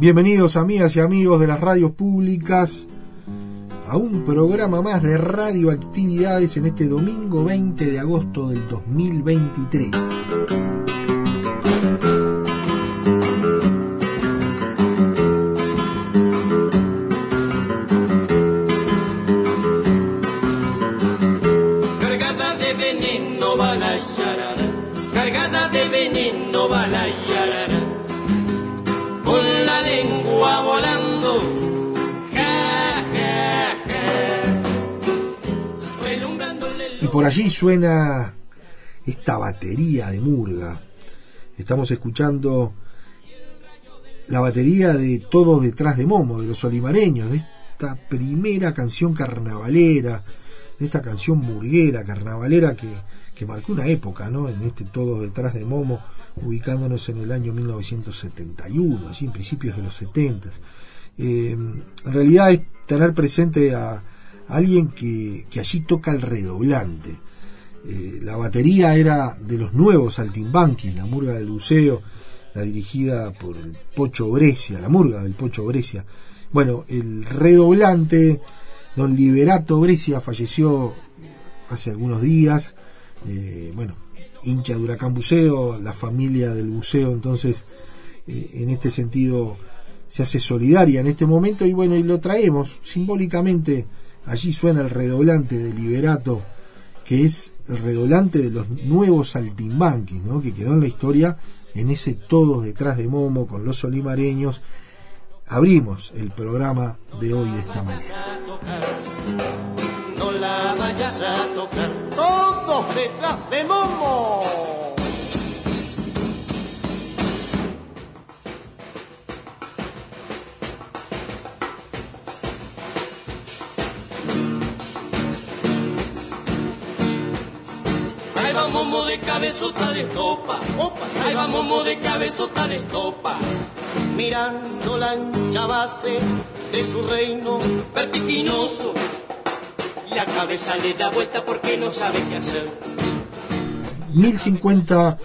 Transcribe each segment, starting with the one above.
Bienvenidos amigas y amigos de las radios públicas a un programa más de radioactividades en este domingo 20 de agosto del 2023. Por allí suena esta batería de murga. Estamos escuchando la batería de Todos detrás de Momo, de los olimareños, de esta primera canción carnavalera, de esta canción murguera, carnavalera que, que marcó una época, ¿no? En este Todos detrás de Momo, ubicándonos en el año 1971, así en principios de los 70. Eh, en realidad es tener presente a, alguien que, que allí toca el redoblante. Eh, la batería era de los nuevos Altimbanqui, la murga del buceo, la dirigida por el Pocho Brescia, la murga del Pocho Brescia. Bueno, el redoblante, don Liberato Brescia, falleció hace algunos días. Eh, bueno, hincha de Huracán Buceo, la familia del buceo, entonces, eh, en este sentido, se hace solidaria en este momento y bueno, y lo traemos simbólicamente. Allí suena el redoblante de Liberato, que es el redoblante de los nuevos saltimbanquis, ¿no? que quedó en la historia en ese todos detrás de Momo con los olimareños. Abrimos el programa de hoy de esta manera. no la vayas a tocar, todos detrás de Momo. Ahí va Momo de cabezota de estopa, ahí va Momo de cabezota de estopa, mirando la ancha base de su reino vertiginoso. La cabeza le da vuelta porque no sabe qué hacer. 1050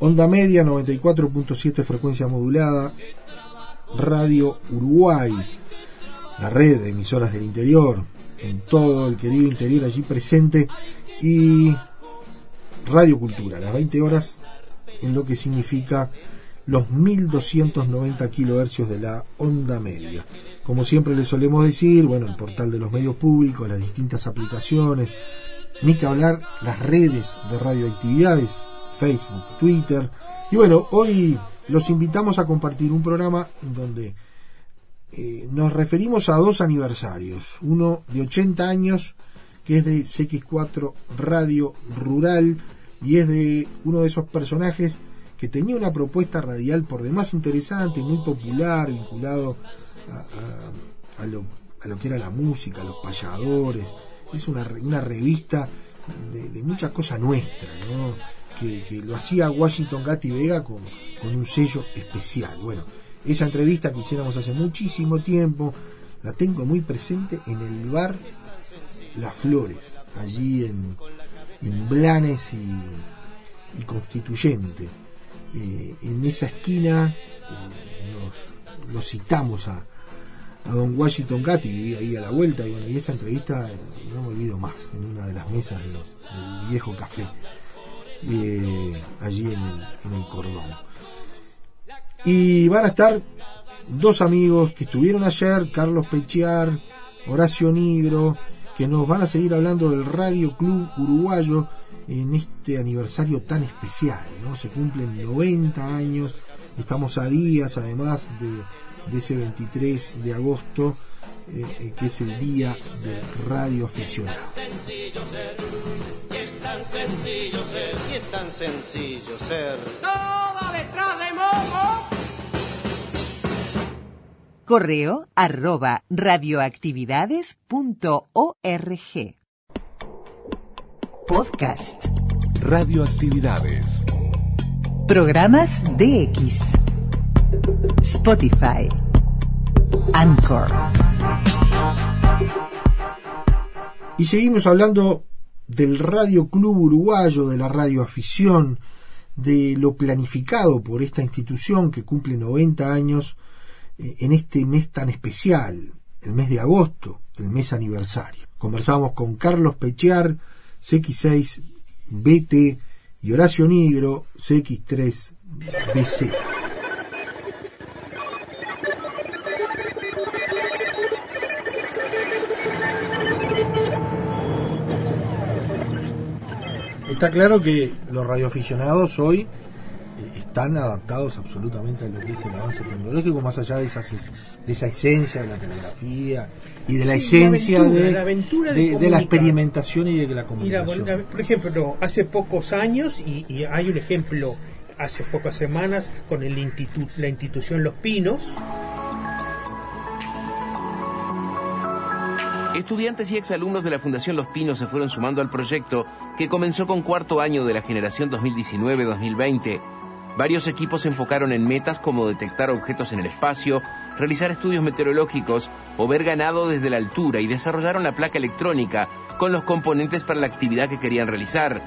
onda media, 94.7 frecuencia modulada, Radio Uruguay, la red de emisoras del interior, en todo el querido interior allí presente, y Radio Cultura, las 20 horas, en lo que significa los 1290 kilohercios de la onda media. Como siempre le solemos decir, bueno, el portal de los medios públicos, las distintas aplicaciones, ni que hablar las redes de radioactividades, Facebook, Twitter. Y bueno, hoy los invitamos a compartir un programa en donde eh, nos referimos a dos aniversarios. Uno de 80 años, que es de CX4 Radio Rural, y es de uno de esos personajes que tenía una propuesta radial por demás interesante, muy popular, vinculado a, lo, que era la música, a los payadores. Es una, re- una revista de, de mucha cosa nuestra, ¿no? que, lo hacía Washington Gatti Vega con, con un sello especial. Bueno, esa entrevista que hiciéramos hace muchísimo tiempo, la tengo muy presente en el bar Las Flores, allí en Blanes y, y Constituyente. Eh, en esa esquina eh, nos, citamos a, a don Washington Gatti, ahí a la vuelta, y, bueno, y esa entrevista eh, no me olvido más, en una de las mesas del, viejo café, allí en el, en el cordón. Y van a estar dos amigos que estuvieron ayer, Carlos Pechiar, Horacio Nigro, que nos van a seguir hablando del Radio Club Uruguayo en este aniversario tan especial, ¿no? Se cumplen 90 años, estamos a días además de, de ese 23 de agosto, eh, que es el día del radio aficionado. sencillo ser, y es tan sencillo ser, y es tan sencillo ser. Todo detrás de Momo. Correo arroba radioactividades.org. Podcast. Radioactividades. Programas DX. Spotify. Anchor. Y seguimos hablando del Radio Club Uruguayo, de la radio afición, de lo planificado por esta institución que cumple 90 años en este mes tan especial, el mes de agosto, el mes aniversario. Conversamos con Carlos Pechear, CX6 BT y Horacio Nigro, CX3 BZ. Está claro que los radioaficionados hoy están adaptados absolutamente a lo que es el avance tecnológico, más allá de, esas, de esa esencia de la telegrafía y de la Sí, la esencia aventura, de, la aventura de de- de la comunicar. experimentación y de la comunicación. la- por ejemplo, hace pocos años, y, y hay un ejemplo hace pocas semanas con el institu- la institución Los Pinos, Estudiantes y exalumnos de la Fundación Los Pinos se fueron sumando al proyecto que comenzó con cuarto año de la generación 2019-2020. Varios equipos se enfocaron en metas como detectar objetos en el espacio, realizar estudios meteorológicos o ver ganado desde la altura y desarrollaron la placa electrónica con los componentes para la actividad que querían realizar.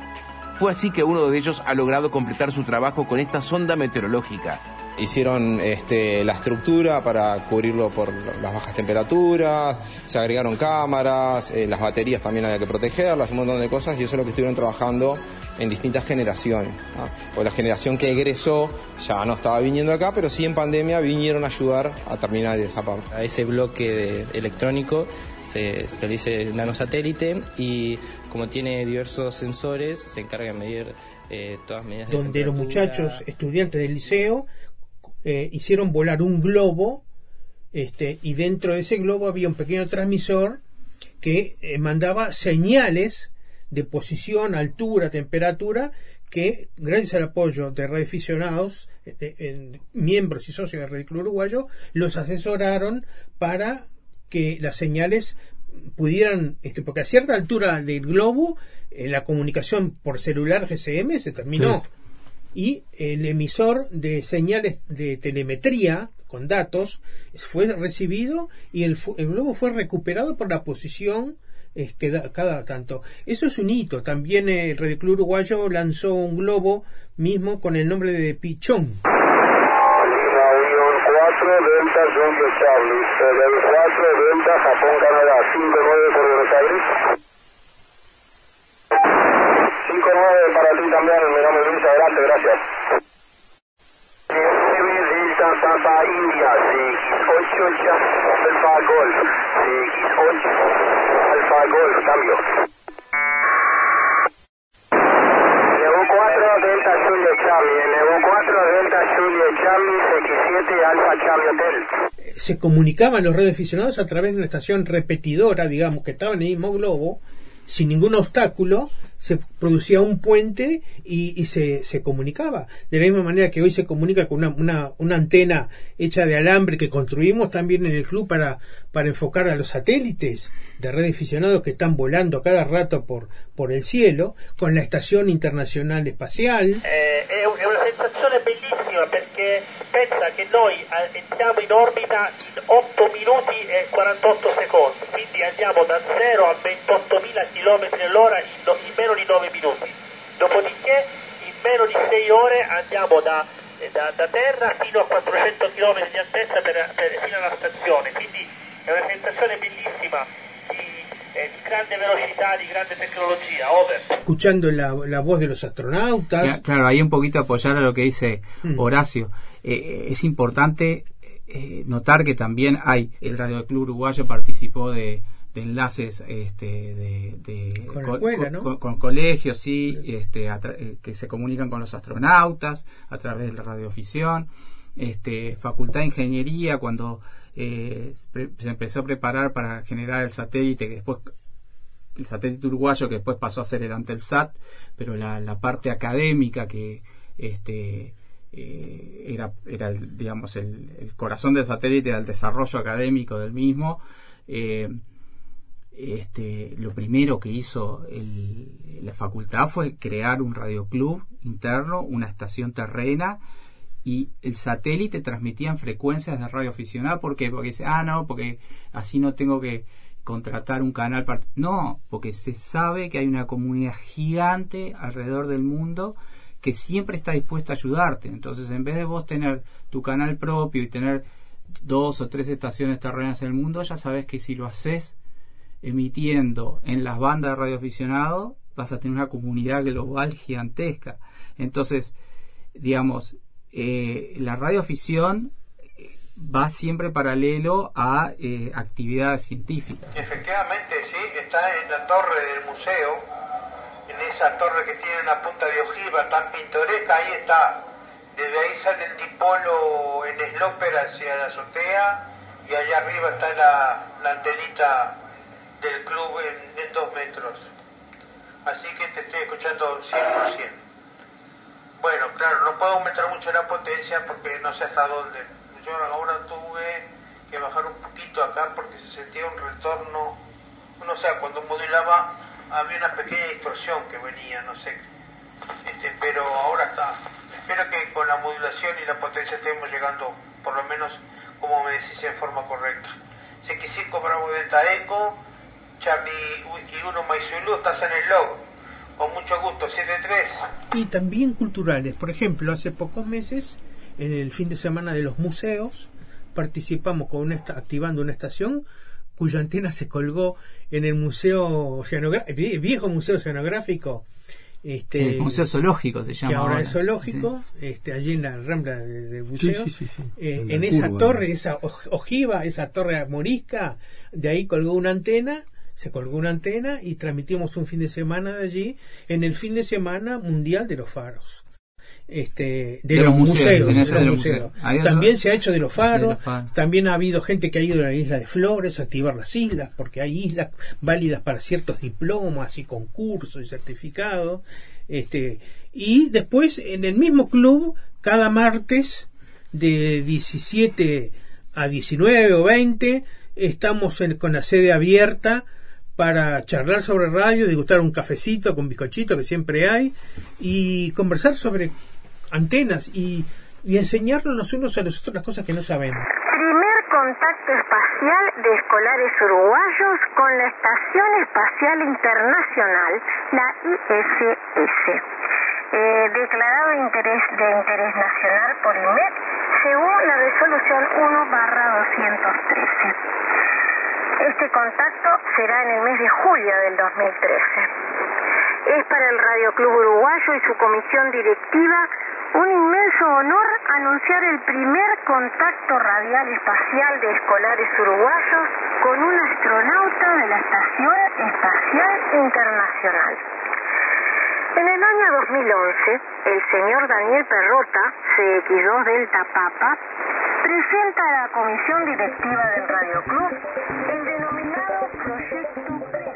Fue así que uno de ellos ha logrado completar su trabajo con esta sonda meteorológica. Hicieron este, la estructura para cubrirlo por las bajas temperaturas, se agregaron cámaras, eh, las baterías también había que protegerlas, un montón de cosas, y eso es lo que estuvieron trabajando en distintas generaciones. ¿no? Pues la generación que egresó ya no estaba viniendo acá, pero sí en pandemia vinieron a ayudar a terminar esa parte. A ese bloque de- electrónico se, se le dice nanosatélite y como tiene diversos sensores se encarga de medir eh, todas las medidas de donde los muchachos estudiantes del liceo eh, hicieron volar un globo este, y dentro de ese globo había un pequeño transmisor que eh, mandaba señales de posición, altura, temperatura que gracias al apoyo de radioaficionados, eh, eh, miembros y socios de Radio Club Uruguayo, los asesoraron para que las señales pudieran, este, porque a cierta altura del globo eh, la comunicación por celular GSM se terminó y el emisor de señales de telemetría con datos fue recibido y el, el globo fue recuperado por la posición eh, que da cada tanto. Eso es un hito. También el Radio Club Uruguayo lanzó un globo mismo con el nombre de Pichón. Avión 4, Delta, Jumpio Charlie. Del 4, Delta, Japón, Canadá. 5-9 por Buenos Aires. 5-9 para ti también, mi nombre es Luis, adelante, gracias. 9 Delta, Papa, India. CX8, ya, Alfa Golf. CX8, Alfa Golf, cambio. Levo 4, Delta, Julia, Charlie. Levo 4, Delta, Julia, Charlie. CX7, Alfa, Charlie, Hotel. Eh, Se comunicaban los radioaficionados a través de una estación repetidora, digamos, que estaba en el mismo globo sin ningún obstáculo se producía un puente y, y se, se, comunicaba. De la misma manera que hoy se comunica con una, una, una, antena hecha de alambre que construimos también en el club para, para enfocar a los satélites de red aficionados que están volando cada rato por, por el cielo, con la Estación Internacional Espacial. Eh, è, è una sensazione bellissima perché pensa che noi eh, entriamo in orbita in 8 minuti e 48 secondi, quindi andiamo da 0 a 28.000 km all'ora in, in meno di 9 minuti. Dopodiché in meno di 6 ore andiamo da, eh, da, da terra fino a 400 km di altezza per, per, fino alla stazione, quindi è una sensazione bellissima eh, di grande velocità, di grande tecnologia. Over. Escuchando la, la voz de los astronautas. Claro, ahí un poquito apoyar a lo que dice mm. Horacio. Eh, es importante eh, notar que también hay, el Radio Club Uruguayo participó de, de enlaces este, de, de con, con, escuela, ¿no? con, con, colegios sí, este, eh, que se comunican con los astronautas a través de la radioficción este, facultad de ingeniería cuando eh, se empezó a preparar para generar el satélite que después el satélite uruguayo que después pasó a ser el Antelsat pero la, parte académica que este eh, era, era el, digamos el, el, corazón del satélite era el desarrollo académico del mismo eh, este, lo primero que hizo el, la facultad fue crear un radioclub interno, una estación terrena y el satélite transmitía en frecuencias de radio aficionada porque porque dice ah no porque así no tengo que contratar un canal no porque se sabe que hay una comunidad gigante alrededor del mundo que siempre está dispuesta a ayudarte. Entonces en vez de vos tener tu canal propio y tener dos o tres estaciones terrenas en el mundo ya sabes que si lo haces emitiendo en las bandas de radioaficionado, vas a tener una comunidad global gigantesca. Entonces, digamos, eh, la radioafición eh, va siempre paralelo a eh, actividades científicas. Efectivamente, sí, está en la torre del museo, en esa torre que tiene una punta de ojiva tan pintoresca, ahí está. Desde ahí sale el dipolo en sloper hacia la azotea y allá arriba está la, la antenita del club en, en, dos metros. Así que te estoy escuchando 100%. Bueno, claro, no puedo aumentar mucho la potencia porque no sé hasta dónde. Yo ahora tuve que bajar un poquito acá porque se sentía un retorno, no sé, cuando modulaba había una pequeña distorsión que venía, no sé. Este, pero ahora está. Espero que con la modulación y la potencia estemos llegando, por lo menos, como me decís, en forma correcta. CX5 Bravo Delta Eco, Charlie Whisky 1 Maizulu, estás en el log. Con mucho gusto, 73. Y también culturales. Por ejemplo, hace pocos meses, en el fin de semana de los museos, participamos con una activando una estación cuya antena se colgó en el museo oceanográfico, viejo museo oceanográfico. Este, el museo zoológico se llama que ahora, es zoológico sí. este allí en la rambla del de museo sí, sí, eh, en esa curva, torre esa ojiva esa torre morisca de ahí colgó una antena se colgó una antena y transmitimos un fin de semana de allí en el fin de semana mundial de los faros este, de, de los, los, museos, museos, de los museos. Ahí También se ha hecho de los faros, de los faros. también ha habido gente que ha ido a la isla de Flores a activar las islas, porque hay islas válidas para ciertos diplomas y concursos y certificados. Este, y después en el mismo club, cada martes de 17 a 19 o 20, estamos en, con la sede abierta para charlar sobre radio, degustar un cafecito con bizcochito que siempre hay y conversar sobre antenas y, y enseñarnos los unos a los otros las cosas que no sabemos. Primer contacto espacial de escolares uruguayos con la Estación Espacial Internacional, la ISS. Eh, declarado de interés, de interés nacional por IMET según la resolución 1 213. Este contacto será en el mes de julio del 2013. Es para el Radio Club Uruguayo y su comisión directiva un inmenso honor anunciar el primer contacto radial espacial de escolares uruguayos con un astronauta de la Estación Espacial Internacional. En el año 2011, el señor Daniel Perrota, CX2 Delta Papa, presenta a la comisión directiva del Radio Club el denominado Proyecto Creo.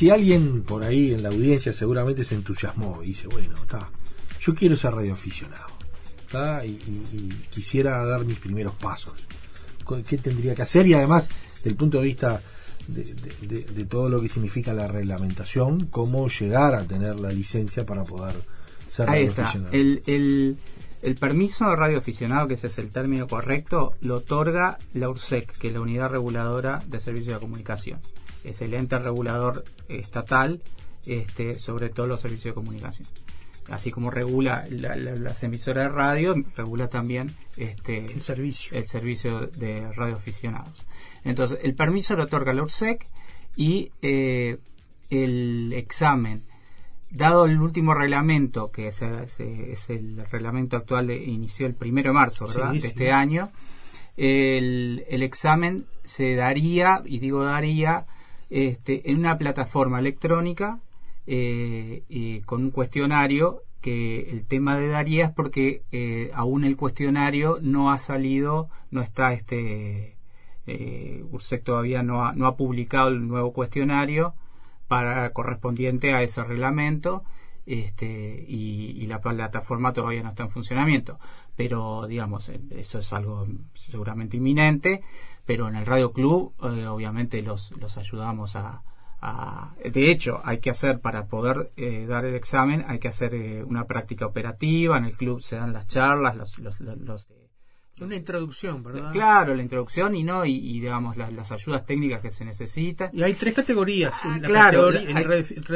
Si alguien por ahí en la audiencia seguramente se entusiasmó y dice, bueno, está, yo quiero ser radioaficionado y, y- y quisiera dar mis primeros pasos. ¿Qué tendría que hacer? Y además, desde el punto de vista de, de- de- de todo lo que significa la reglamentación, cómo llegar a tener la licencia para poder ser Ahí está. radioaficionado. El, el, el permiso de radioaficionado, que ese es el término correcto, lo otorga la URSEC, que es la Unidad Reguladora de Servicios de Comunicación. Es el ente regulador estatal este, sobre todos los servicios de comunicación. Así como regula la- la- las emisoras de radio, regula también este, El servicio. el servicio de radioaficionados. Entonces, el permiso lo otorga la URSEC y eh, el examen dado el último reglamento, que es, es- es el reglamento actual, de- inició el primero de marzo, ¿verdad? Sí, de sí. este año, el, el examen se daría, y digo daría, este, en una plataforma electrónica eh, y con un cuestionario que el tema de daría es porque eh, aún el cuestionario no ha salido, no está este eh, todavía no ha, no ha publicado el nuevo cuestionario para correspondiente a ese reglamento este, y, y la plataforma todavía no está en funcionamiento. Pero, digamos, eh, eso es algo seguramente inminente, pero en el Radio Club eh, obviamente los, los ayudamos a, De hecho, hay que hacer, para poder eh, dar el examen, hay que hacer eh, una práctica operativa, en el club se dan las charlas, los... los, los- los- Una introducción, ¿verdad? Claro, la introducción y no y, y, digamos las, las ayudas técnicas que se necesitan. Y hay tres categorías. Ah, La claro, categoría- la- en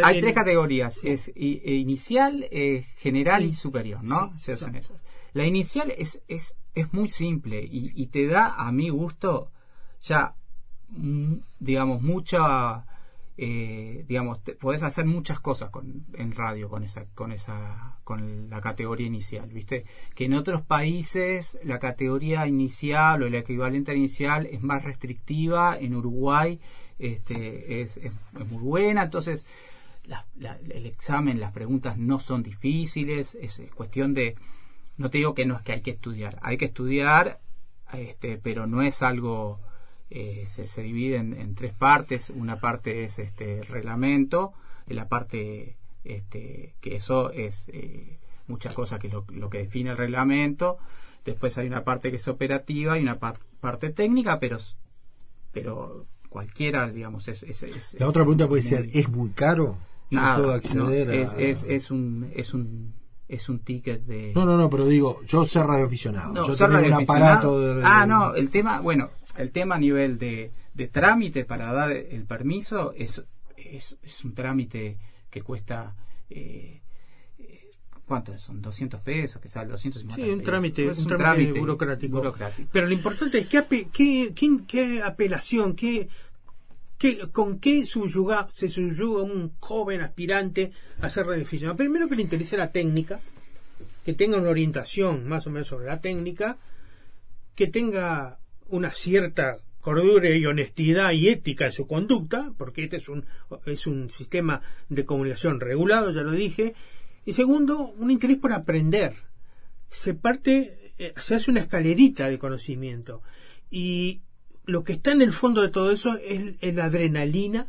hay, en- tres categorías, es e inicial, eh, general y superior, ¿no? Sí, Esas son sí. esas. La inicial es, es, es muy simple y, y te da, a mi gusto, ya, digamos, mucha, eh, digamos, te- podés hacer muchas cosas con, en radio con esa, con esa, con la categoría inicial, ¿viste? Que en otros países la categoría inicial o el equivalente inicial es más restrictiva, en Uruguay este, es, es- es muy buena, entonces la- la- el examen, las preguntas no son difíciles, es, es cuestión de, no te digo que no es que hay que estudiar, hay que estudiar, este, pero no es algo, eh, se, se divide en, en tres partes, una parte es este reglamento, la parte este, que eso es eh, muchas cosas que lo, lo que define el reglamento, después hay una parte que es operativa y una par- parte técnica, pero pero cualquiera, digamos, es... es- es- La otra pregunta puede ser, ¿es muy caro? Nada, puedo no, a- es, es, es un es un es un ticket de No, no, no, pero digo, yo ser radioaficionado. No, yo ser tengo un aparato de... Ah, no, el tema, bueno, el tema a nivel de, de trámite para dar el permiso es, es, es un trámite que cuesta eh, eh, ¿Cuánto son? 200 pesos, que sale 250 Sí, un pesos. trámite, Es un trámite burocrático. burocrático. Pero lo importante es qué, qué, quién- qué apelación, qué, qué- con qué subyuga, se subyuga un joven aspirante a ser radioaficionado. Primero que le interese la técnica, que tenga una orientación más o menos sobre la técnica, que tenga una cierta cordura y honestidad y ética en su conducta, porque este es un, es un sistema de comunicación regulado, ya lo dije, y segundo, un interés por aprender. Se parte, eh, se hace una escalerita de conocimiento, y lo que está en el fondo de todo eso es, es la adrenalina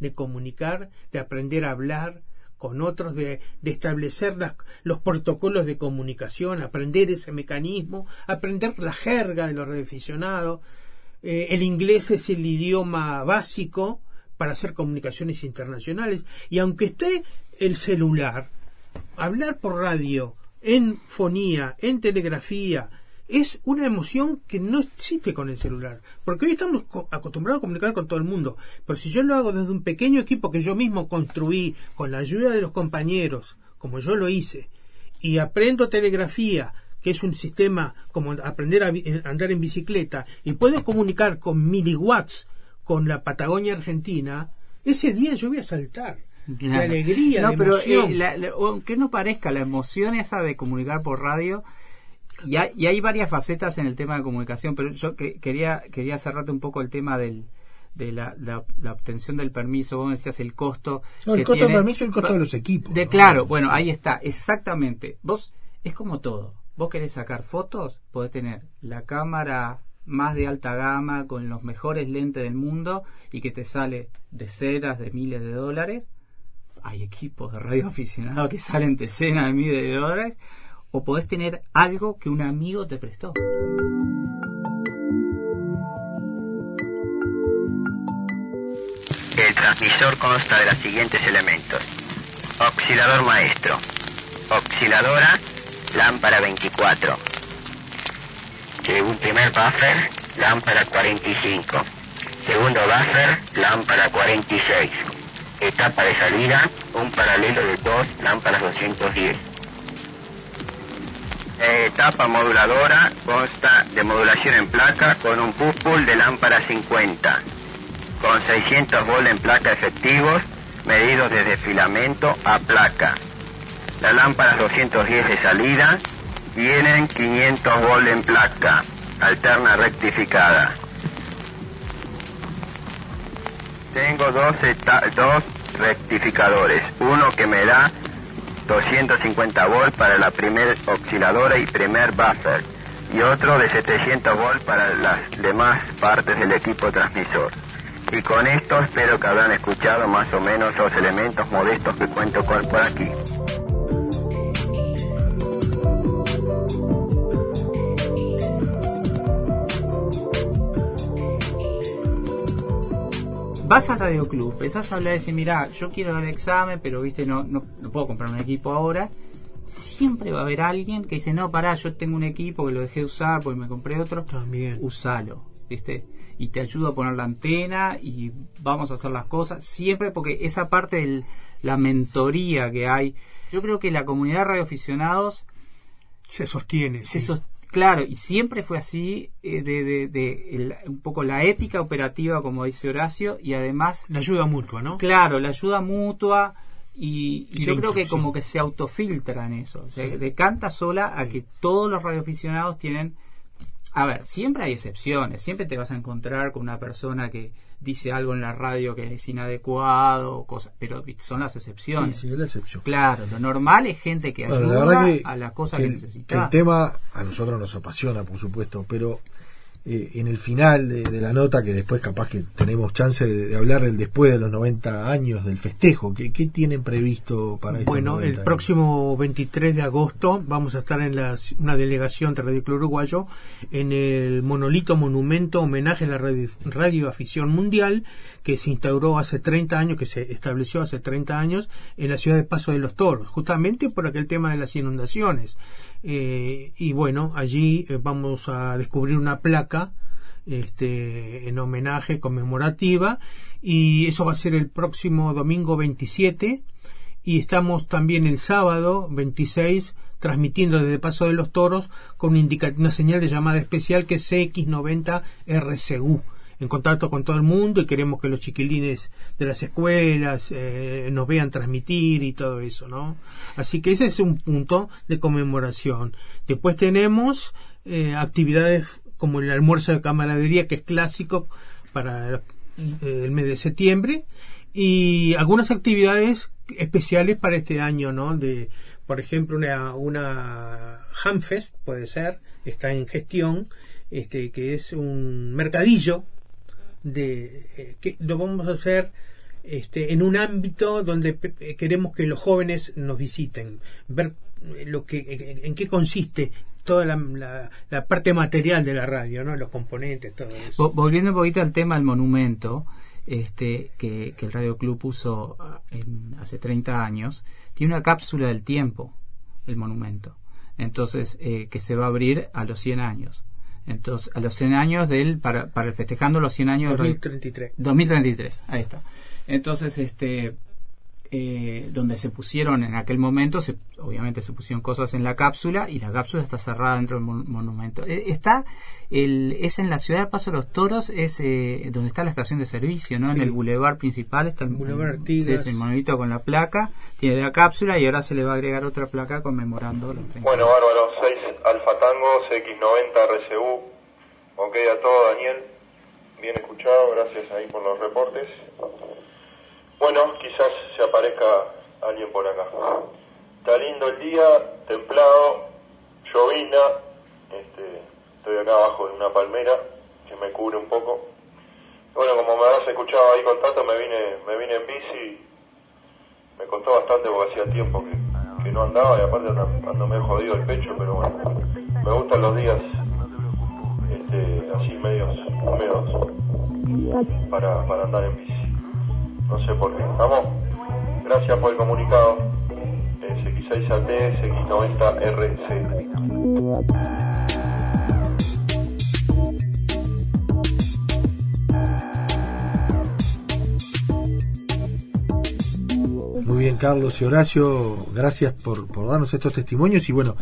de comunicar, de aprender a hablar con otros, de, establecer las- los protocolos de comunicación, aprender ese mecanismo, aprender la jerga de los radioaficionados. Eh, el inglés es el idioma básico para hacer comunicaciones internacionales y aunque esté el celular, hablar por radio, en fonía, en telegrafía, es una emoción que no existe con el celular. Porque hoy estamos co- acostumbrados a comunicar con todo el mundo. Pero si yo lo hago desde un pequeño equipo que yo mismo construí, con la ayuda de los compañeros, como yo lo hice, y aprendo telegrafía, que es un sistema como aprender a a andar en bicicleta, y puedo comunicar con miliwatts con la Patagonia Argentina, ese día yo voy a saltar. De Claro. alegría, no, de pero eh, la- la- aunque no parezca la emoción esa de comunicar por radio y hay, y hay varias facetas en el tema de comunicación pero yo que- quería quería cerrarte un poco el tema del de la, la, la obtención del permiso, vos me decías el costo. No, el que costo del permiso y el costo de los equipos. De, ¿no? Claro, bueno, ahí está, exactamente. Vos, es como todo. Vos querés sacar fotos, podés tener la cámara más de alta gama con los mejores lentes del mundo y que te sale decenas de miles de dólares. Hay equipos de radio aficionados que salen decenas de miles de dólares. O podés tener algo que un amigo te prestó. El transmisor consta de los siguientes elementos. Oscilador maestro. Osciladora, lámpara 24. Según primer buffer, lámpara 45. Segundo buffer, lámpara 46. Etapa de salida, un paralelo de dos lámparas 210. Etapa moduladora consta de modulación en placa con un push pull de lámpara 50 con 600 volt en placa efectivos, medidos desde filamento a placa. Las lámparas 210 de salida tienen 500 volt en placa, alterna rectificada. Tengo dos, dos rectificadores, uno que me da 250 volt para la primer osciladora y primer buffer, y otro de 700 volt para las demás partes del equipo transmisor. Y con esto espero que habrán escuchado más o menos los elementos modestos que cuento con por aquí. Vas al Radio Club, empezás a hablar y decir, mira, yo quiero dar el examen, pero viste, no, no, no puedo comprar un equipo ahora. Siempre va a haber alguien que dice, no, pará, yo tengo un equipo que lo dejé de usar porque me compré otro. También. Usalo, viste. Y te ayudo a poner la antena y vamos a hacer las cosas. Siempre porque esa parte de la mentoría que hay. Yo creo que la comunidad de radioaficionados Se sostiene. se sí. sos- claro y siempre fue así eh, de, de- de el- un poco la ética operativa como dice Horacio y además La ayuda mutua, ¿no? claro la ayuda mutua y, yo creo que como que se autofiltra en eso se decanta sola a que todos los radioaficionados tienen a ver siempre hay excepciones siempre te vas a encontrar con una persona que dice algo en la radio que es inadecuado cosas pero son las excepciones Sí, sí, es la excepción. claro lo normal es gente que Bueno, ayuda que, a la cosa que que, necesita que el tema a nosotros nos apasiona, por supuesto, pero eh, en el final de, de la nota, que después capaz que tenemos chance de, de hablar del después de los 90 años del festejo, ¿qué, qué tienen previsto para estos Bueno, 90 el años? próximo 23 de agosto vamos a estar en la, una delegación de Radio Club Uruguayo en el monolito monumento homenaje a la radio, radioafición mundial que se instauró hace 30 años, que se estableció hace 30 años en la ciudad de Paso de los Toros, justamente por aquel tema de las inundaciones. Eh, y bueno, allí eh, vamos a descubrir una placa este, en homenaje conmemorativa y eso va a ser el próximo domingo 27 y estamos también el sábado 26 transmitiendo desde Paso de los Toros con una, una señal de llamada especial que es CX90 RCU en contacto con todo el mundo y queremos que los chiquilines de las escuelas eh, nos vean transmitir y todo eso, ¿no? Así que ese es un punto de conmemoración. Después tenemos eh, actividades como el almuerzo de camaradería que es clásico para eh, el mes de septiembre y algunas actividades especiales para este año, ¿no? De, por ejemplo, una, una Hamfest, puede ser, está en gestión, este, que es un mercadillo de eh, que lo vamos a hacer este, en un ámbito donde eh, queremos que los jóvenes nos visiten, ver eh, lo que en, qué consiste toda la, la- la parte material de la radio, ¿no? Los componentes, todo eso. Vo- Volviendo un poquito al tema del monumento, este, que, que el Radio Club puso ah, hace 30 años, tiene una cápsula del tiempo, el monumento. Entonces, que se va a abrir a los 100 años. Entonces, a los 100 años del, para, para el festejando los 100 años del Radio- 2033. 2033, ahí está. Entonces, este, eh, donde se pusieron en aquel momento, se, obviamente se pusieron cosas en la cápsula y la cápsula está cerrada dentro del mon- monumento. Eh, está, el, es en la ciudad de Paso de los Toros, es eh, donde está la estación de servicio, ¿no? En el bulevar principal está el, Boulevard el- Artigas. sí, es el monolito con la placa, tiene la cápsula y ahora se le va a agregar otra placa conmemorando los 30 Bueno, bárbaro, 6 Alfa Tango, CX90 RCU, ok a todo, Daniel. bien escuchado, gracias ahí por los reportes. Bueno, quizás se aparezca alguien por acá. Está lindo el día, templado, llovina, este, estoy acá abajo en una palmera que me cubre un poco. Bueno, como me habrás escuchado ahí con Tato, me vine, me vine en bici, me costó bastante porque hacía tiempo que, que no andaba y aparte ando, medio jodido el pecho, pero bueno, me gustan los días este, así medios húmedos para, para andar en bici. No sé por qué. Vamos. Gracias por el comunicado. SX6AT, SX90RC. Muy bien, Carlos y Horacio, gracias por, por darnos estos testimonios y bueno,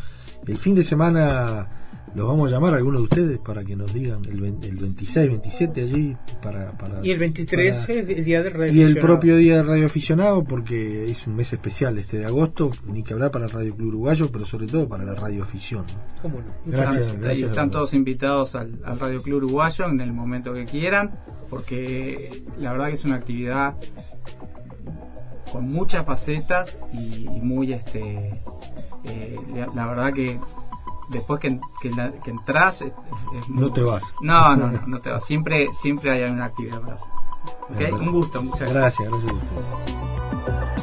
el fin de semana los vamos a llamar a algunos de ustedes para que nos digan el, el 26, 27 allí para, para Y el 23 para- es el día de radio. y el propio día de Radio Aficionado porque es un mes especial este de agosto, ni que hablar para el Radio Club Uruguayo, pero sobre todo para la Radio Afición. ¿Cómo no? Gracias, Están- gracias. están todos invitados al, al Radio Club Uruguayo en el momento que quieran, porque la verdad que es una actividad con muchas facetas y, y muy este eh, la, la verdad que después que, que, entras es- es muy- No te vas. no no no no te vas. Siempre siempre hay una actividad para hacer. Un gusto muchas Gracias, gracias a ustedes.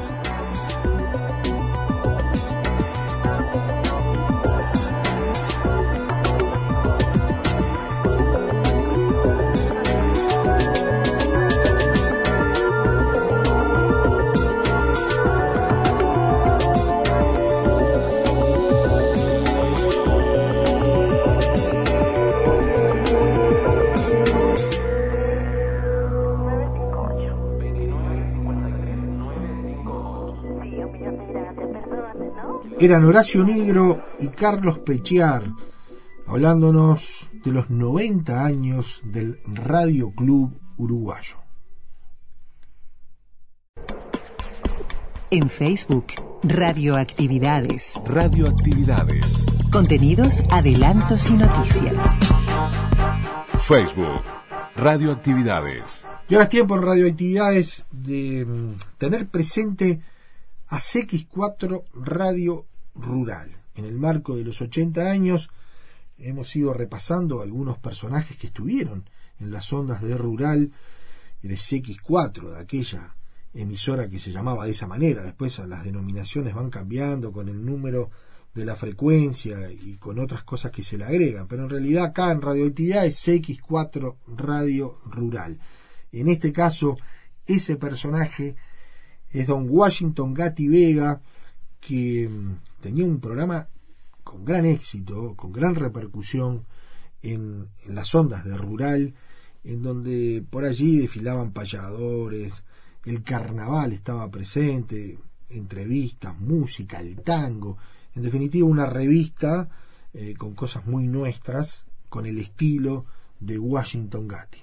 Eran Horacio Negro y Carlos Pechiar hablándonos de los 90 años del Radio Club Uruguayo. En Facebook, Radioactividades. Radioactividades. Contenidos, adelantos y noticias. Facebook. Radioactividades. Y ahora es tiempo en Radioactividades de mm, tener presente a CX4 Radio Rural. En el marco de los 80 años hemos ido repasando algunos personajes que estuvieron en las ondas de Rural de CX4, de aquella emisora que se llamaba de esa manera. Después las denominaciones van cambiando con el número de la frecuencia y con otras cosas que se le agregan. Pero en realidad acá en Radioactividad es CX4 Radio Rural. En este caso, ese personaje es don Washington Gatti Vega, que mm, tenía un programa con gran éxito, con gran repercusión en, las ondas de rural, en donde por allí desfilaban payadores, el carnaval estaba presente, entrevistas, música, el tango, en definitiva una revista eh, con cosas muy nuestras, con el estilo de Washington Gatti.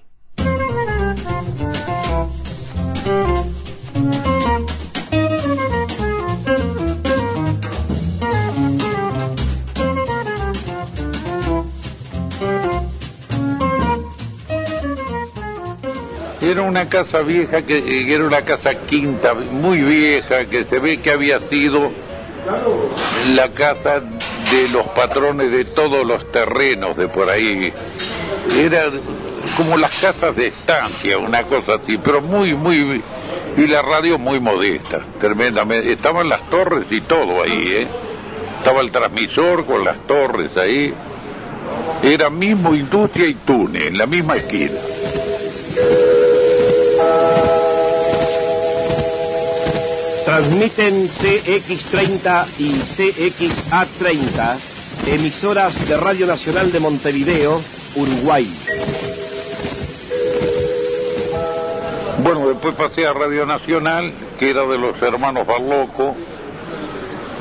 Era una casa vieja, eh, era una casa quinta, muy vieja, que se ve que había sido la casa de los patrones de todos los terrenos de por ahí. Era como las casas de estancia, una cosa así, pero muy, muy... Y la radio muy modesta, tremendamente. Estaban las torres y todo ahí, ¿eh? Estaba el transmisor con las torres ahí. Era mismo industria y túnel, en la misma esquina. Transmiten CX30 y CXA30, emisoras de Radio Nacional de Montevideo, Uruguay. Bueno, después pasé a Radio Nacional, que era de los hermanos Barloco,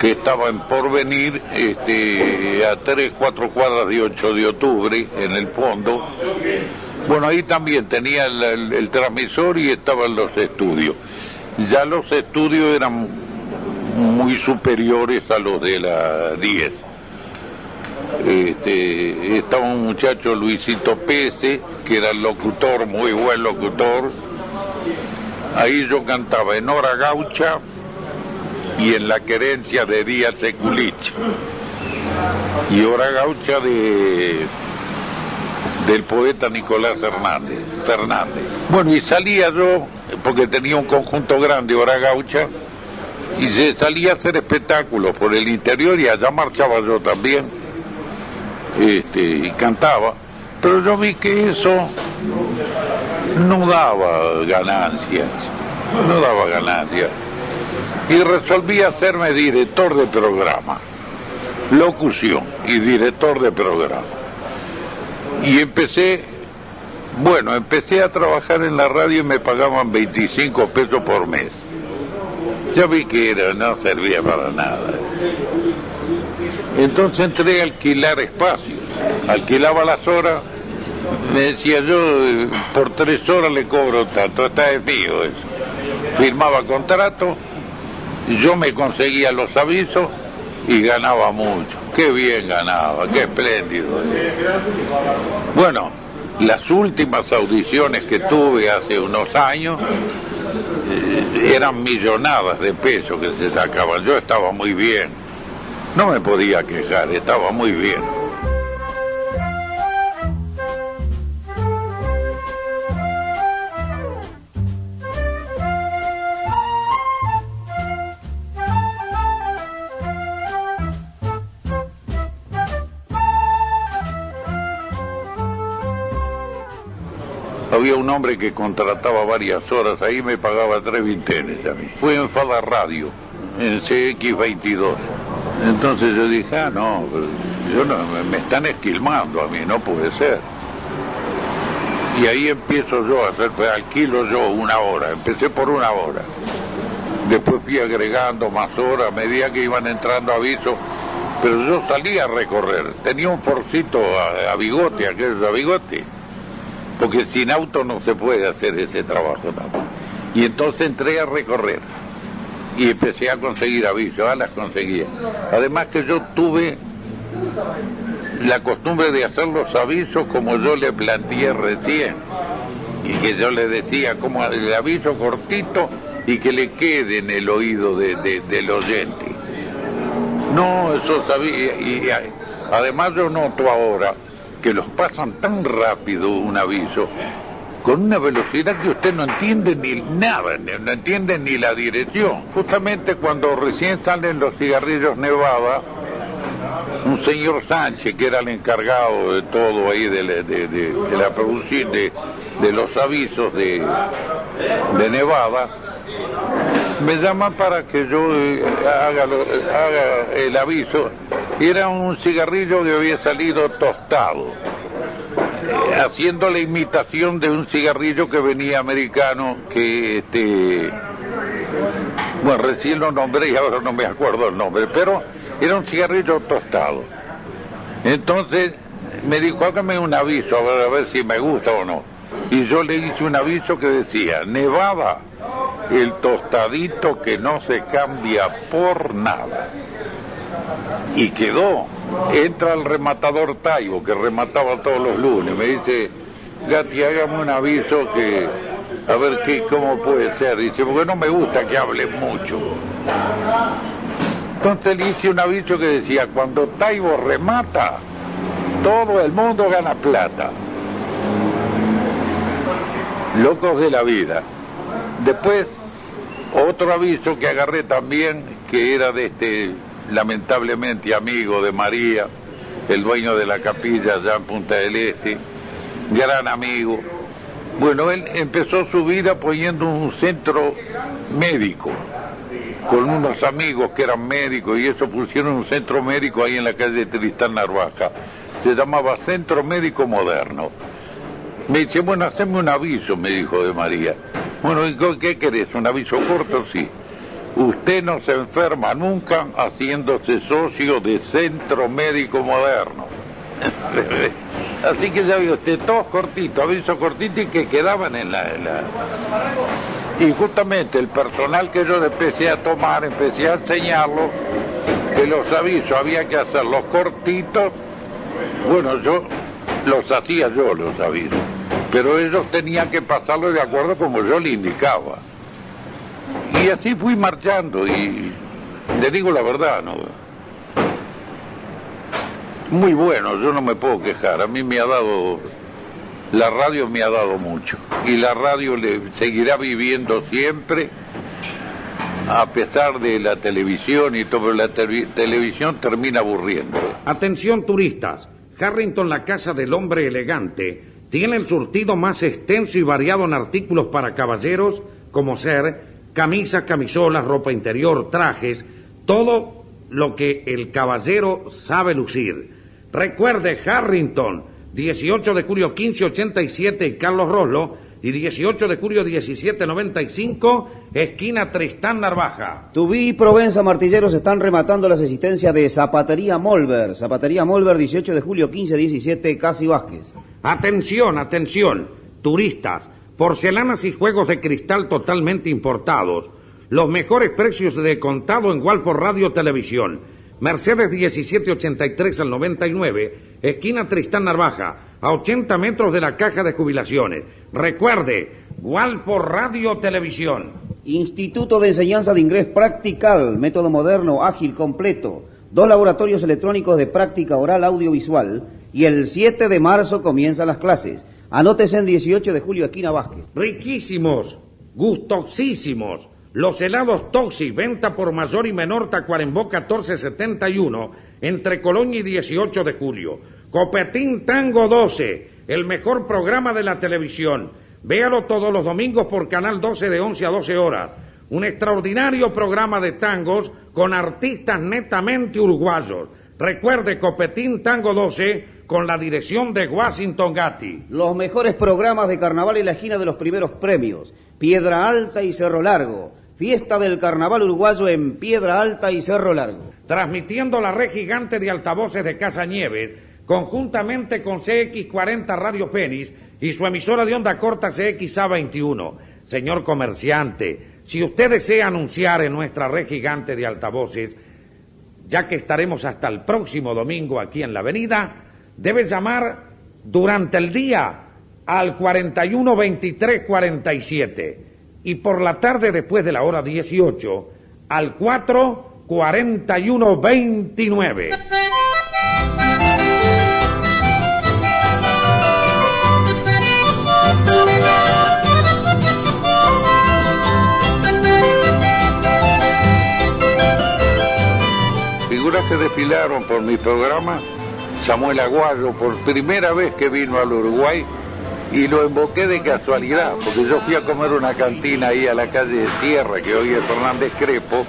que estaba en Porvenir, este, a tres, cuatro cuadras de 8 de octubre, en el fondo. Bueno, ahí también tenía el, transmisor y estaban los estudios. Ya los estudios eran muy superiores a los de la 10. Este, estaba un muchacho Luisito Pese, que era el locutor, muy buen locutor. Ahí yo cantaba en hora gaucha y en la querencia de Díaz Seculich. Y hora gaucha de del poeta Nicolás Hernández, Fernández. Bueno, y salía yo, porque tenía un conjunto grande, hora gaucha, y se salía a hacer espectáculos por el interior y allá marchaba yo también, este, y cantaba. Pero yo vi que eso no daba ganancias, no daba ganancias. Y resolví hacerme director de programa, locución y director de programa. Y empecé, bueno, empecé a trabajar en la radio y me pagaban 25 pesos por mes. Ya vi que era, no servía para nada. Entonces entré a alquilar espacios. Alquilaba las horas, me decía yo, eh, por tres horas le cobro tanto, está de mío eso. Firmaba contrato, yo me conseguía los avisos y ganaba mucho. Qué bien ganaba, qué espléndido. Bueno, las últimas audiciones que tuve hace unos años eh, eran millonadas de pesos que se sacaban. Yo estaba muy bien. No me podía quejar, estaba muy bien. Había un hombre que contrataba varias horas, ahí me pagaba tres vintenes a mí. Fue en Fada Radio, en CX22. Entonces yo dije, ah, no, yo no, me- me están esquilmando a mí, no puede ser. Y ahí empiezo yo a hacer, pues, alquilo yo una hora, empecé por una hora. Después fui agregando más horas a medida que iban entrando avisos, pero yo salía a recorrer, tenía un forcito a, a bigote, aquello a bigote, porque sin auto no se puede hacer ese trabajo tampoco. Y entonces entré a recorrer y empecé a conseguir avisos, ah, las conseguía. Además que yo tuve la costumbre de hacer los avisos como yo le planteé recién, y que yo le decía como el aviso cortito y que le quede en el oído de- de- del oyente. No, eso sabía, y, a- además yo noto ahora que los pasan tan rápido un aviso, con una velocidad que usted no entiende ni nada, no entiende ni la dirección. Justamente cuando recién salen los cigarrillos Nevada, un señor Sánchez, que era el encargado de todo ahí, de, la- producción, de, los avisos de, Nevada, me llaman para que yo eh, haga el aviso. Era un cigarrillo que había salido tostado, haciendo la imitación de un cigarrillo que venía americano, que este, bueno, recién lo nombré y ahora no me acuerdo el nombre, pero era un cigarrillo tostado. Entonces me dijo, hágame un aviso, a ver, a ver si me gusta o no. Y yo le hice un aviso que decía, Nevada, el tostadito que no se cambia por nada. Y quedó. Entra el rematador Taibo, que remataba todos los lunes, me dice, Gati, hágame un aviso que, a ver qué, cómo puede ser. Dice, porque no me gusta que hable mucho. Entonces le hice un aviso que decía, cuando Taibo remata, todo el mundo gana plata. Locos de la vida. Después, otro aviso que agarré también, que era de este lamentablemente amigo de María, el dueño de la capilla allá en Punta del Este, gran amigo. Bueno, él empezó su vida poniendo un centro médico, con unos amigos que eran médicos, y eso pusieron un centro médico ahí en la calle Tristán Narvaja. Se llamaba Centro Médico Moderno. Me dice, bueno, haceme un aviso, me dijo de María. Bueno, ¿y co- qué querés? ¿Un aviso corto? Sí. Usted no se enferma nunca haciéndose socio de Centro Médico Moderno. Así que ya vio usted, todos cortitos, aviso cortito y que quedaban en la, en la- Y justamente el personal que yo empecé a tomar, empecé a enseñarlo, que los avisos había que hacerlos cortitos. Bueno, yo los hacía yo los avisos. Pero ellos tenían que pasarlo de acuerdo como yo le indicaba. Y así fui marchando y le digo la verdad, ¿no? Muy bueno, yo no me puedo quejar. A mí me ha dado, la radio me ha dado mucho. Y la radio le seguirá viviendo siempre, a pesar de la televisión y todo, pero la te- televisión termina aburriendo. Atención turistas, Harrington, la casa del hombre elegante, tiene el surtido más extenso y variado en artículos para caballeros, como ser camisas, camisolas, ropa interior, trajes, todo lo que el caballero sabe lucir. Recuerde Harrington, 18 de julio 1587 y Carlos Roslo, y 18 de julio 1795, esquina Tristán Narvaja. Tubí y Provenza Martilleros están rematando las existencias de Zapatería Molver. Zapatería Molver, 18 de julio 1517, Casi Vázquez. Atención, atención, turistas, porcelanas y juegos de cristal totalmente importados. Los mejores precios de contado en Walford Radio Televisión. Mercedes 1783 al 99, esquina Tristán Narvaja, a 80 metros de la caja de jubilaciones. Recuerde, Walford Radio Televisión. Instituto de Enseñanza de Inglés Practical, método moderno, ágil, completo. Dos laboratorios electrónicos de práctica oral audiovisual. Y el 7 de marzo comienzan las clases. Anótese en 18 de julio, esquina Vázquez. Riquísimos, gustosísimos. Los helados Toxi, venta por mayor y menor Tacuarembó 1471, entre Colonia y 18 de julio. Copetín Tango 12, el mejor programa de la televisión. Véalo todos los domingos por Canal 12 de 11 a 12 horas. Un extraordinario programa de tangos con artistas netamente uruguayos. Recuerde Copetín Tango 12 con la dirección de Washington Gatti. Los mejores programas de carnaval en la esquina de los primeros premios. Piedra Alta y Cerro Largo. Fiesta del Carnaval Uruguayo en Piedra Alta y Cerro Largo. transmitiendo la red gigante de altavoces de Casa Nieves, conjuntamente con CX40 Radio Fénix y su emisora de onda corta CXA21. Señor comerciante, si usted desea anunciar en nuestra red gigante de altavoces, ya que estaremos hasta el próximo domingo aquí en la avenida, debe llamar durante el día al 41 23 47 y por la tarde después de la hora 18 al 4 41 29. Figuras que desfilaron por mi programa, Samuel Aguayo, por primera vez que vino al Uruguay, y lo invoqué de casualidad, porque yo fui a comer una cantina ahí a la calle de Tierra, que hoy es Fernández Crepo,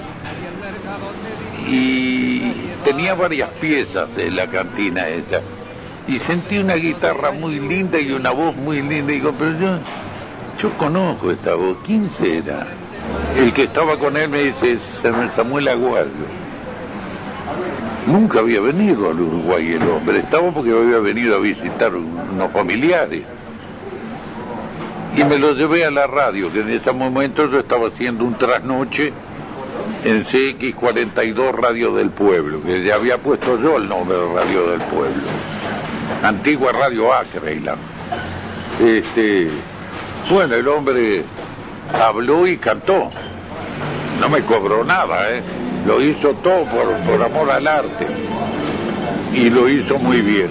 y tenía varias piezas en la cantina esa. Y sentí una guitarra muy linda y una voz muy linda. Y digo, pero yo, yo conozco esta voz. ¿Quién será? El que estaba con él me dice, Samuel Aguayo. Nunca había venido al Uruguay el hombre. Estaba porque había venido a visitar unos familiares. Y me lo llevé a la radio, que en ese momento yo estaba haciendo un trasnoche en CX42 Radio del Pueblo, que ya había puesto yo el nombre de Radio del Pueblo. Antigua Radio Acreyland. Este, bueno, el hombre habló y cantó. No me cobró nada, ¿eh? Lo hizo todo por, por amor al arte. Y lo hizo muy bien.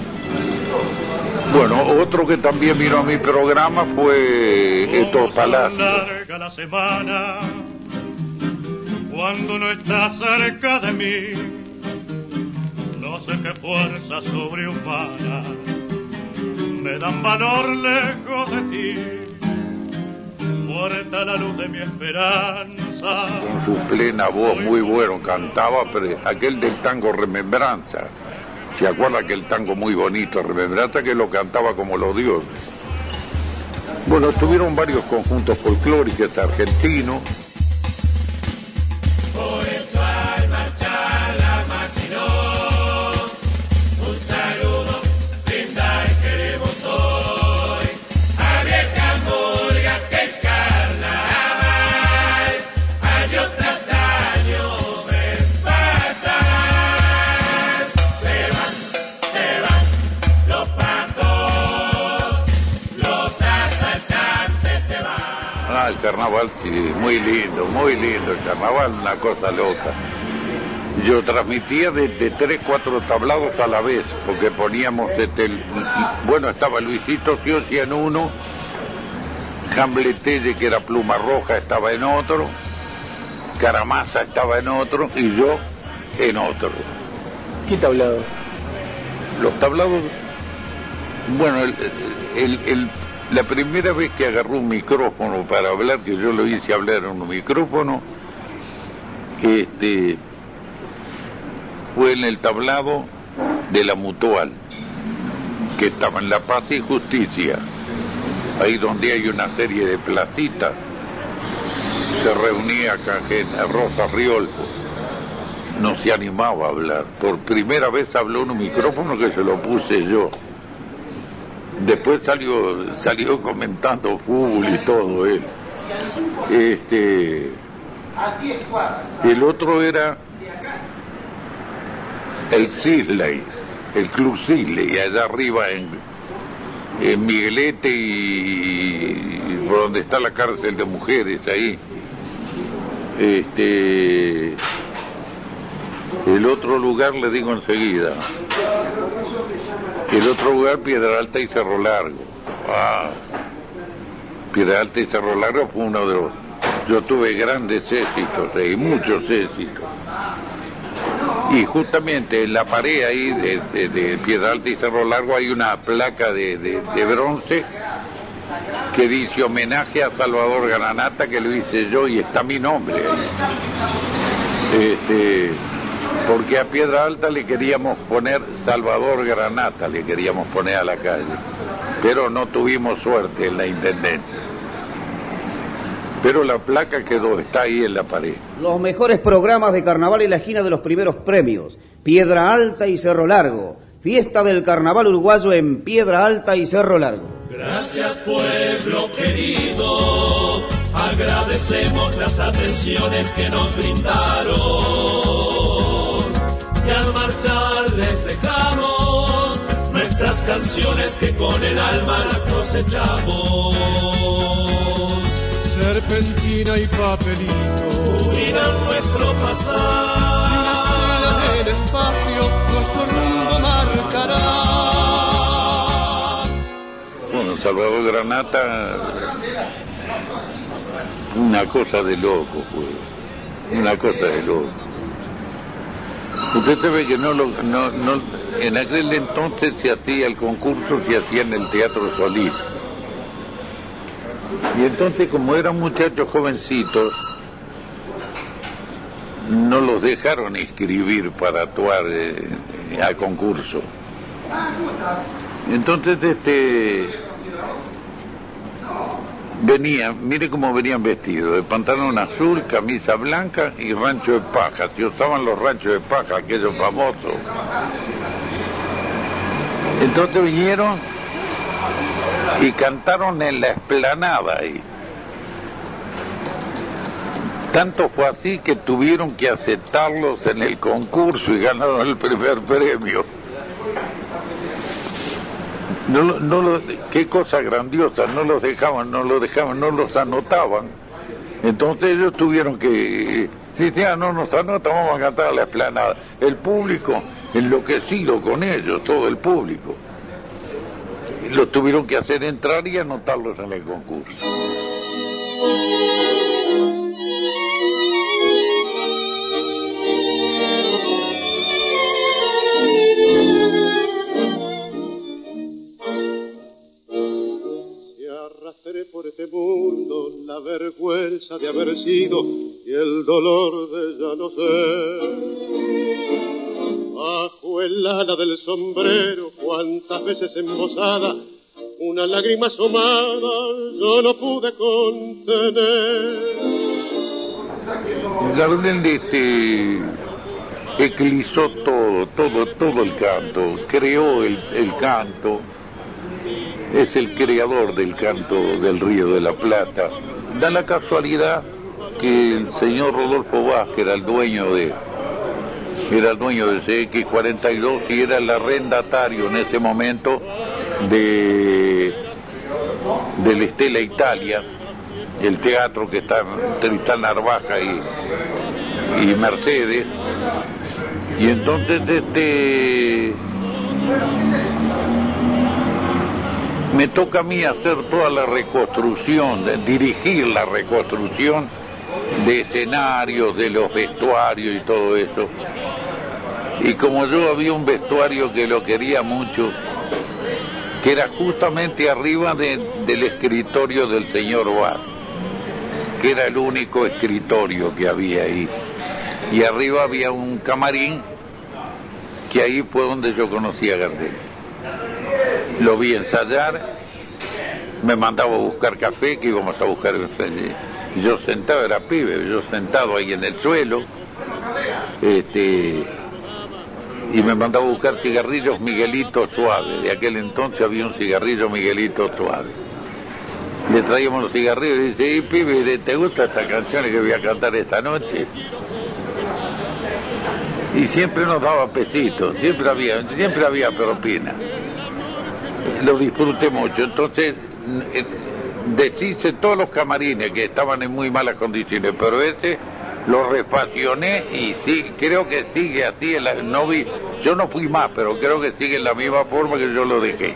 Bueno, otro que también vino a mi programa fue Héctor Palacio. larga la semana cuando no estás cerca de mí. No sé qué fuerza sobrehumana me dan valor lejos de ti. Muerta la luz de mi esperanza. Con su plena voz, muy bueno, cantaba, pero aquel del tango Remembranza. ¿Se acuerda que el tango muy bonito, Remembranza, que lo cantaba como los dioses? Bueno, tuvieron varios conjuntos folclóricos argentinos. Carnaval sí, muy lindo, muy lindo. El carnaval, una cosa loca. Yo transmitía de, de tres, cuatro tablados a la vez, porque poníamos este, el- bueno, estaba Luisito Siosi en uno, Hambletelle, que era pluma roja, estaba en otro, Caramasa estaba en otro, y yo en otro. ¿Qué tablado? Los tablados, bueno, el- el- el- la primera vez que agarró un micrófono para hablar, que yo lo hice hablar en un micrófono, este, fue en el tablado de la Mutual, que estaba en La Paz y Justicia, ahí donde hay una serie de placitas. Se reunía gente, Rosa Riolfo no se animaba a hablar. Por primera vez habló en un micrófono que se lo puse yo. Después salió, salió comentando fútbol y todo él. Este, el otro era el Sisley, el Club Sisley, allá arriba en, en Miguelete y, por donde está la cárcel de mujeres ahí. Este, el otro lugar le digo enseguida. El otro lugar, Piedra Alta y Cerro Largo. Ah, Piedra Alta y Cerro Largo fue uno de los... Yo tuve grandes éxitos y muchos éxitos. Y justamente en la pared ahí de, Piedra Alta y Cerro Largo hay una placa de bronce que dice homenaje a Salvador Granata que lo hice yo y está mi nombre ahí. Este, porque a Piedra Alta le queríamos poner Salvador Granata, le queríamos poner a la calle, pero no tuvimos suerte en la intendencia. Pero la placa quedó, está ahí en la pared. Los mejores programas de carnaval en la esquina de los primeros premios. Piedra Alta y Cerro Largo. Fiesta del carnaval uruguayo en Piedra Alta y Cerro Largo. Gracias pueblo querido, agradecemos las atenciones que nos brindaron. Y al marchar les dejamos nuestras canciones que con el alma las cosechamos. Serpentina y papelito. Cubrirán nuestro pasar. En el espacio nuestro rumbo marcará. Bueno, Salvador Granata, una cosa de loco fue, una cosa de loco. Usted sabe que no lo, no, no, en aquel entonces se hacía el concurso, se hacía en el Teatro Solís. Y entonces como eran muchachos jovencitos, no los dejaron inscribir para actuar eh, a concurso. Entonces, este, venía, mire cómo venían vestidos, de pantalón azul, camisa blanca y rancho de paja. Se usaban los ranchos de paja, aquellos famosos. Entonces vinieron y cantaron en la esplanada ahí. Tanto fue así que tuvieron que aceptarlos en el concurso y ganaron el primer premio. No, no lo- qué cosa grandiosa, no los dejaban, no los dejaban, no los anotaban. Entonces ellos tuvieron que, si ah, no nos anotan, vamos a cantar a la esplanada. El público enloquecido con ellos, todo el público. Los tuvieron que hacer entrar y anotarlos en el concurso. La vergüenza de haber sido y el dolor de ya no ser. Bajo el ala del sombrero, cuántas veces embosada, una lágrima asomada yo no pude contener. Gardel este, eclizó todo, todo, todo el canto, creó el, el canto, es el creador del canto del Río de la Plata. Da la casualidad que el señor Rodolfo Vázquez era el dueño de era el dueño de CX42 y era el arrendatario en ese momento de del Estela Italia el teatro que está Tristán Narvaja y, y Mercedes. Y entonces este me toca a mí hacer toda la reconstrucción, dirigir la reconstrucción de escenarios, de los vestuarios y todo eso. Y como yo había un vestuario que lo quería mucho, que era justamente arriba de- del escritorio del señor Bar, que era el único escritorio que había ahí. Y arriba había un camarín, que ahí fue donde yo conocí a Gardel. Lo vi ensayar, me mandaba a buscar café, que íbamos a buscar yo sentado, era pibe, yo sentado ahí en el suelo, este, y me mandaba a buscar cigarrillos Miguelito Suave. De aquel entonces había un cigarrillo Miguelito Suave. Le traíamos los cigarrillos y dice, "Ey, pibe, ¿te gusta esta canción que voy a cantar esta noche? Y siempre nos daba pesitos, siempre había, siempre había propina. Lo disfruté mucho. Entonces, eh, deshice todos los camarines que estaban en muy malas condiciones, pero ese lo refaccioné y sí, creo que sigue así. en no vi, yo no fui más, pero creo que sigue en la misma forma que yo lo dejé.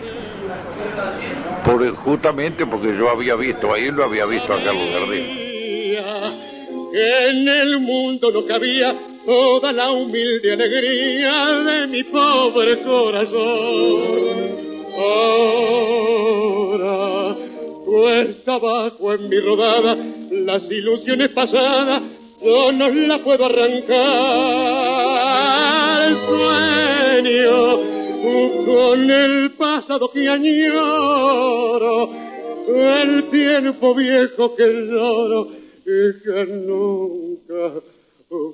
Por, justamente porque yo había visto ahí, lo había visto a Carlos Gardel. que en el mundo no cabía toda la humilde alegría de mi pobre corazón. Ahora, cuesta abajo en mi rodada, las ilusiones pasadas, yo no las puedo arrancar. El sueño con el pasado que añoro, el tiempo viejo que lloro y que nunca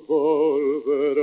volverá.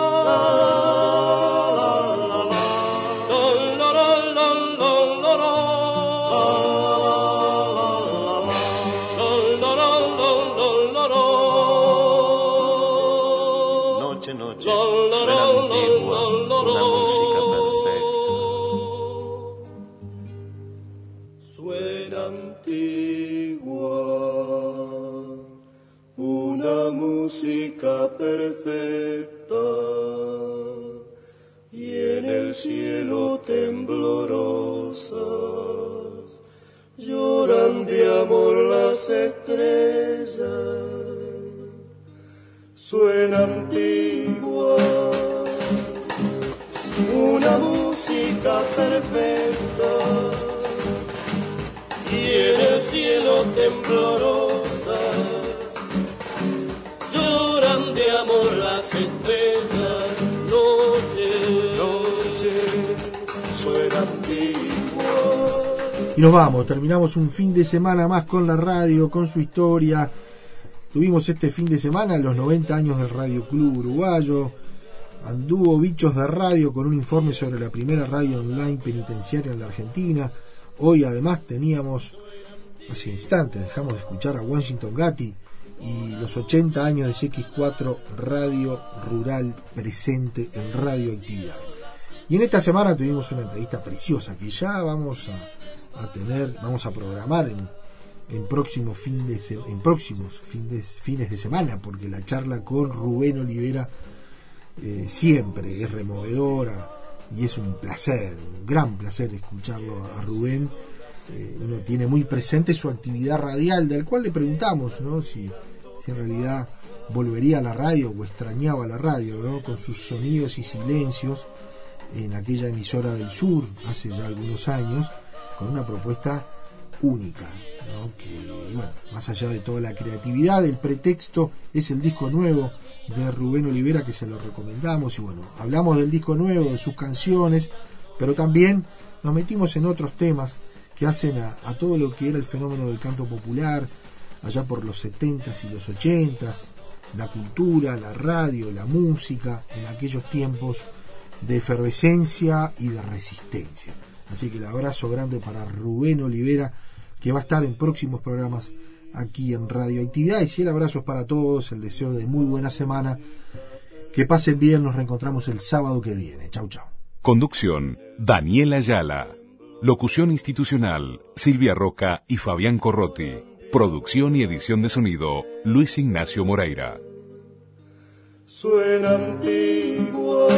Perfecta, y en el cielo temblorosas lloran de amor las estrellas. Suena antigua, una música perfecta y en el cielo temblorosa Noche, suena. Y nos vamos, terminamos un fin de semana más con la radio, con su historia. Tuvimos este fin de semana los 90 años del Radio Club Uruguayo. Anduvo Bichos de Radio con un informe sobre la primera radio online penitenciaria en la Argentina. Hoy además teníamos, hace instantes, dejamos de escuchar a Washington Gatti y los 80 años de CX4 Radio Rural presente en radioactividades. Y en esta semana tuvimos una entrevista preciosa que ya vamos a, tener, vamos a programar en, en próximos fin de en próximos fin de- fines de semana, porque la charla con Rubén Olivera eh, siempre es removedora y es un placer, un gran placer escucharlo a Rubén. Eh, uno tiene muy presente su actividad radial, del cual le preguntamos ¿no? si, si en realidad volvería a la radio o extrañaba la radio, ¿no? con sus sonidos y silencios en aquella emisora del sur hace ya algunos años, con una propuesta única, ¿no? que bueno, más allá de toda la creatividad, el pretexto es el disco nuevo de Rubén Olivera que se lo recomendamos y bueno, hablamos del disco nuevo, de sus canciones, pero también nos metimos en otros temas que hacen a, a todo lo que era el fenómeno del canto popular allá por los 70s y los 80s, la cultura, la radio, la música en aquellos tiempos de efervescencia y de resistencia. Así que el abrazo grande para Rubén Olivera, que va a estar en próximos programas aquí en Radio Actividades. Y el abrazo es para todos, el deseo de muy buena semana. Que pasen bien, nos reencontramos el sábado que viene. Chau, chau. Conducción, Daniela Ayala. Locución institucional, Silvia Roca y Fabián Corrotti. Producción y edición de sonido, Luis Ignacio Moreira. Suena antigua,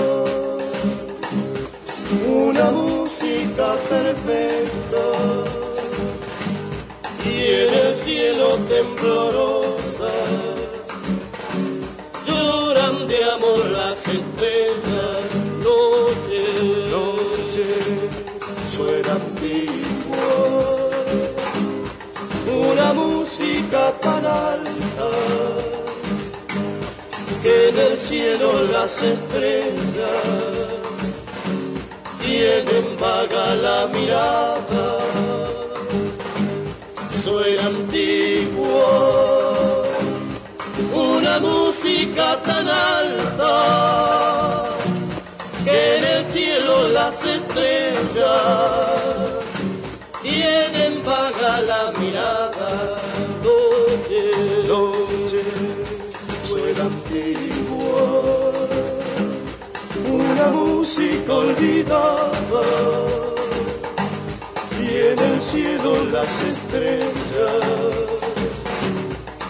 una música perfecta, y en el cielo temblorosa. Lloran de amor las estrellas, noche, noche, suena antigua, una música tan alta que en el cielo las estrellas tienen vaga la mirada. Suena antigua, una música tan alta que en el cielo las estrellas la mirada. Noche, noche suena antigua, una música olvidada, y en el cielo las estrellas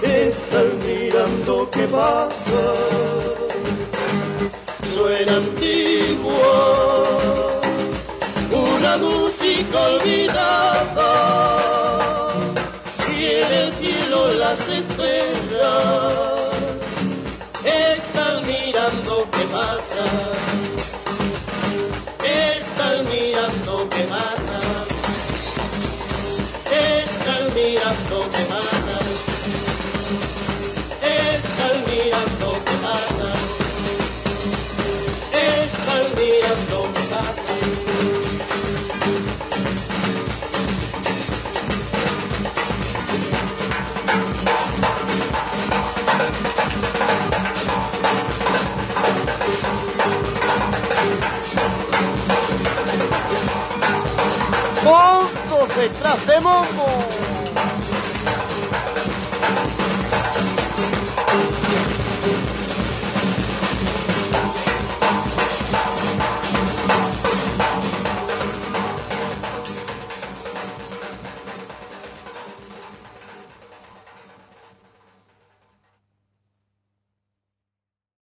están mirando qué pasa. Suena antigua, una música olvidada, las estrellas están mirando qué pasa. Detrás de montos.